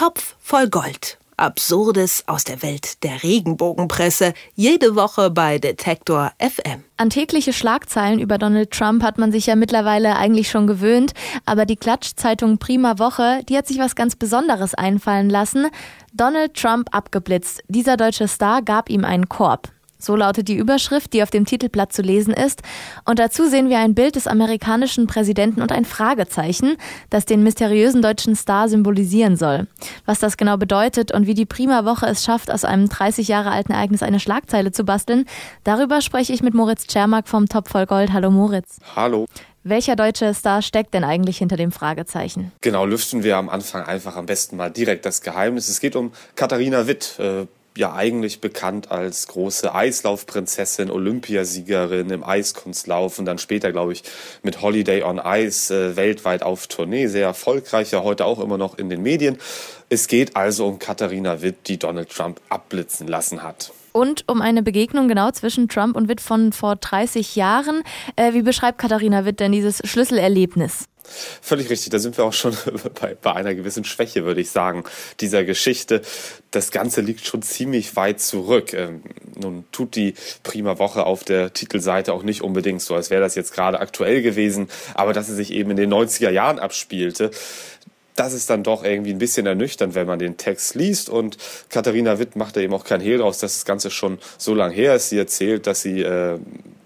Topf voll Gold. Absurdes aus der Welt der Regenbogenpresse. Jede Woche bei Detektor FM. An tägliche Schlagzeilen über Donald Trump hat man sich ja mittlerweile eigentlich schon gewöhnt. Aber die Klatschzeitung Prima Woche, die hat sich was ganz Besonderes einfallen lassen. Donald Trump abgeblitzt. Dieser deutsche Star gab ihm einen Korb. So lautet die Überschrift, die auf dem Titelblatt zu lesen ist. Und dazu sehen wir ein Bild des amerikanischen Präsidenten und ein Fragezeichen, das den mysteriösen deutschen Star symbolisieren soll. Was das genau bedeutet und wie die Prima Woche es schafft, aus einem 30 Jahre alten Ereignis eine Schlagzeile zu basteln, darüber spreche ich mit Moritz Czermak vom Top voll Gold. Hallo Moritz. Hallo. Welcher deutsche Star steckt denn eigentlich hinter dem Fragezeichen? Genau, lüften wir am Anfang einfach am besten mal direkt das Geheimnis. Es geht um Katharina Witt, äh, ja eigentlich bekannt als große Eislaufprinzessin, Olympiasiegerin im Eiskunstlauf und dann später, glaube ich, mit Holiday on Ice äh, weltweit auf Tournee. Sehr erfolgreich, ja heute auch immer noch in den Medien. Es geht also um Katharina Witt, die Donald Trump abblitzen lassen hat. Und um eine Begegnung genau zwischen Trump und Witt von vor 30 Jahren. Äh, wie beschreibt Katharina Witt denn dieses Schlüsselerlebnis? Völlig richtig, da sind wir auch schon bei, bei, einer gewissen Schwäche, würde ich sagen, dieser Geschichte. Das Ganze liegt schon ziemlich weit zurück. Ähm, nun tut die Prima Woche auf der Titelseite auch nicht unbedingt so, als wäre das jetzt gerade aktuell gewesen, aber dass es sich eben in den 90er Jahren abspielte, das ist dann doch irgendwie ein bisschen ernüchternd, wenn man den Text liest. Und Katharina Witt macht da eben auch kein Hehl draus, dass das Ganze schon so lange her ist. Sie erzählt, dass sie äh,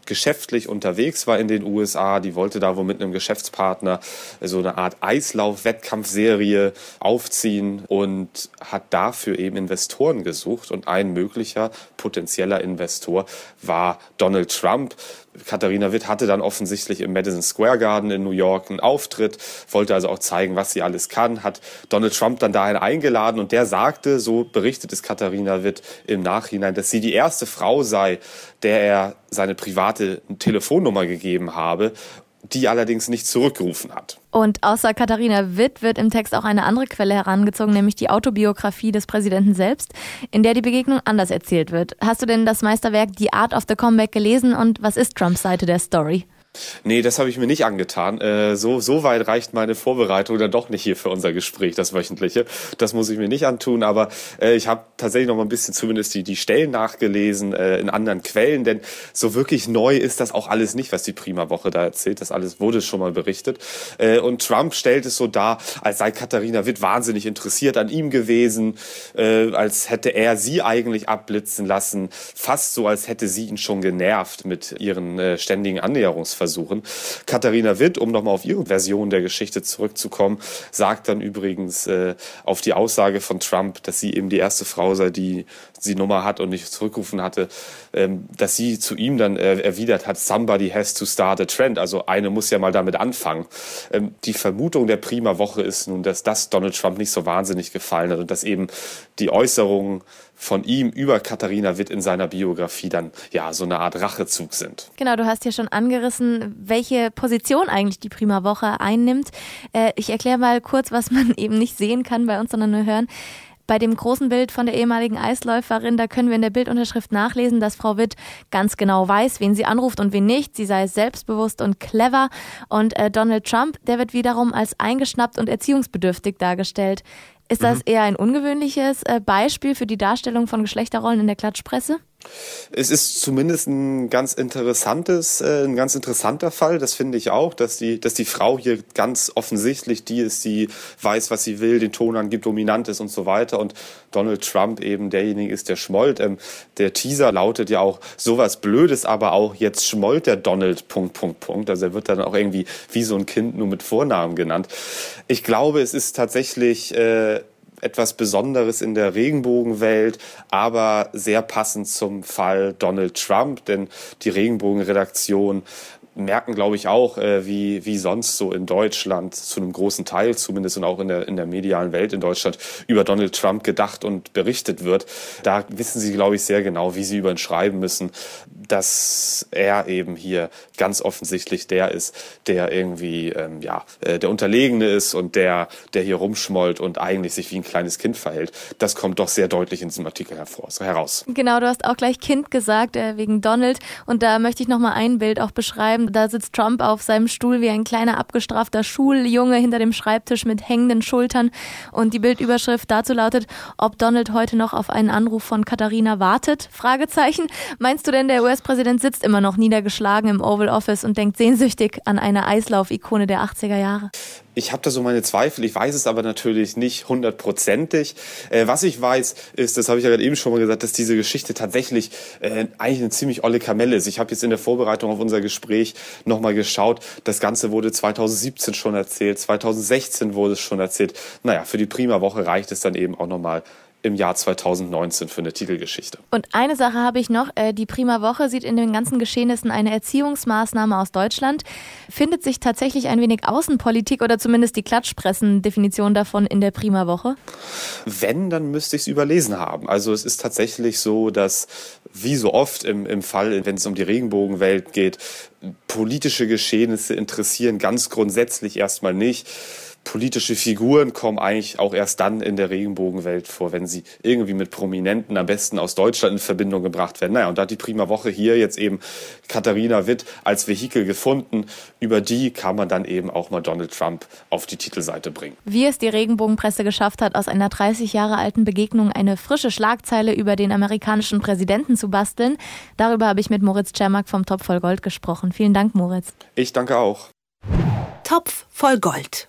geschäftlich unterwegs war in den USA. Die wollte da wohl mit einem Geschäftspartner so eine Art Eislauf-Wettkampfserie aufziehen und hat dafür eben Investoren gesucht. Und ein möglicher potenzieller Investor war Donald Trump. Katharina Witt hatte dann offensichtlich im Madison Square Garden in New York einen Auftritt, wollte also auch zeigen, was sie alles kann, hat Donald Trump dann dahin eingeladen und der sagte, so berichtet es Katharina Witt im Nachhinein, dass sie die erste Frau sei, der er seine private Telefonnummer gegeben habe, die allerdings nicht zurückgerufen hat. Und außer Katharina Witt wird im Text auch eine andere Quelle herangezogen, nämlich die Autobiografie des Präsidenten selbst, in der die Begegnung anders erzählt wird. Hast du denn das Meisterwerk The Art of the Comeback gelesen und was ist Trumps Seite der Story? Nee, das habe ich mir nicht angetan. Äh, so, so weit reicht meine Vorbereitung dann doch nicht hier für unser Gespräch, das wöchentliche. Das muss ich mir nicht antun, aber äh, ich habe tatsächlich noch mal ein bisschen zumindest die, die Stellen nachgelesen äh, in anderen Quellen, denn so wirklich neu ist das auch alles nicht, was die Prima-Woche da erzählt. Das alles wurde schon mal berichtet. Äh, und Trump stellt es so dar, als sei Katharina Witt wahnsinnig interessiert an ihm gewesen, äh, als hätte er sie eigentlich abblitzen lassen, fast so, als hätte sie ihn schon genervt mit ihren äh, ständigen Annäherungsversuchen versuchen. Katharina Witt, um nochmal auf ihre Version der Geschichte zurückzukommen, sagt dann übrigens äh, auf die Aussage von Trump, dass sie eben die erste Frau sei, die die Nummer hat und nicht zurückrufen hatte, ähm, dass sie zu ihm dann äh, erwidert hat, somebody has to start a trend, also eine muss ja mal damit anfangen. Ähm, die Vermutung der Prima Woche ist nun, dass das Donald Trump nicht so wahnsinnig gefallen hat und dass eben die Äußerungen von ihm über Katharina Witt in seiner Biografie dann ja so eine Art Rachezug sind. Genau, du hast ja schon angerissen, welche Position eigentlich die Prima Woche einnimmt. Äh, ich erkläre mal kurz, was man eben nicht sehen kann bei uns, sondern nur hören. Bei dem großen Bild von der ehemaligen Eisläuferin, da können wir in der Bildunterschrift nachlesen, dass Frau Witt ganz genau weiß, wen sie anruft und wen nicht. Sie sei selbstbewusst und clever. Und äh, Donald Trump, der wird wiederum als eingeschnappt und erziehungsbedürftig dargestellt. Ist das mhm. eher ein ungewöhnliches äh, Beispiel für die Darstellung von Geschlechterrollen in der Klatschpresse? Es ist zumindest ein ganz interessantes, äh, ein ganz interessanter Fall. Das finde ich auch, dass die, dass die Frau hier ganz offensichtlich die ist, die weiß, was sie will, den Ton angibt, dominant ist und so weiter. Und Donald Trump eben derjenige ist, der schmollt. Ähm, der Teaser lautet ja auch sowas Blödes, aber auch jetzt schmollt der Donald Punkt Punkt Punkt. Also er wird dann auch irgendwie wie so ein Kind nur mit Vornamen genannt. Ich glaube, es ist tatsächlich äh, etwas Besonderes in der Regenbogenwelt, aber sehr passend zum Fall Donald Trump, denn die Regenbogenredaktion merken, glaube ich, auch, äh, wie, wie sonst so in Deutschland, zu einem großen Teil zumindest und auch in der, in der medialen Welt in Deutschland, über Donald Trump gedacht und berichtet wird. Da wissen sie, glaube ich, sehr genau, wie sie über ihn schreiben müssen, dass er eben hier ganz offensichtlich der ist, der irgendwie, ähm, ja, äh, der Unterlegene ist und der, der hier rumschmollt und eigentlich sich wie ein kleines Kind verhält. Das kommt doch sehr deutlich in diesem Artikel hervor, heraus. Genau, du hast auch gleich Kind gesagt, äh, wegen Donald. Und da möchte ich noch mal ein Bild auch beschreiben haben. Da sitzt Trump auf seinem Stuhl wie ein kleiner abgestrafter Schuljunge hinter dem Schreibtisch mit hängenden Schultern. Und die Bildüberschrift dazu lautet, ob Donald heute noch auf einen Anruf von Katharina wartet? Fragezeichen. Meinst du denn, der US-Präsident sitzt immer noch niedergeschlagen im Oval Office und denkt sehnsüchtig an eine Eislauf-Ikone der 80er Jahre? Ich habe da so meine Zweifel, ich weiß es aber natürlich nicht hundertprozentig. Äh, was ich weiß, ist, das habe ich ja gerade eben schon mal gesagt, dass diese Geschichte tatsächlich äh, eigentlich eine ziemlich olle Kamelle ist. Ich habe jetzt in der Vorbereitung auf unser Gespräch nochmal geschaut. Das Ganze wurde 2017 schon erzählt, 2016 wurde es schon erzählt. Naja, für die Prima-Woche reicht es dann eben auch nochmal im Jahr 2019 für eine Titelgeschichte. Und eine Sache habe ich noch. Äh, die Prima Woche sieht in den ganzen Geschehnissen eine Erziehungsmaßnahme aus Deutschland. Findet sich tatsächlich ein wenig Außenpolitik oder zumindest die Klatschpressen-Definition davon in der Prima Woche? Wenn, dann müsste ich es überlesen haben. Also es ist tatsächlich so, dass wie so oft im, im Fall, wenn es um die Regenbogenwelt geht, politische Geschehnisse interessieren ganz grundsätzlich erstmal nicht politische Figuren kommen eigentlich auch erst dann in der Regenbogenwelt vor, wenn sie irgendwie mit Prominenten, am besten aus Deutschland, in Verbindung gebracht werden. Naja, und da hat die Prima Woche hier jetzt eben Katharina Witt als Vehikel gefunden. Über die kann man dann eben auch mal Donald Trump auf die Titelseite bringen. Wie es die Regenbogenpresse geschafft hat, aus einer 30 Jahre alten Begegnung eine frische Schlagzeile über den amerikanischen Präsidenten zu basteln, darüber habe ich mit Moritz Czermak vom Topf voll Gold gesprochen. Vielen Dank, Moritz. Ich danke auch. Topf voll Gold.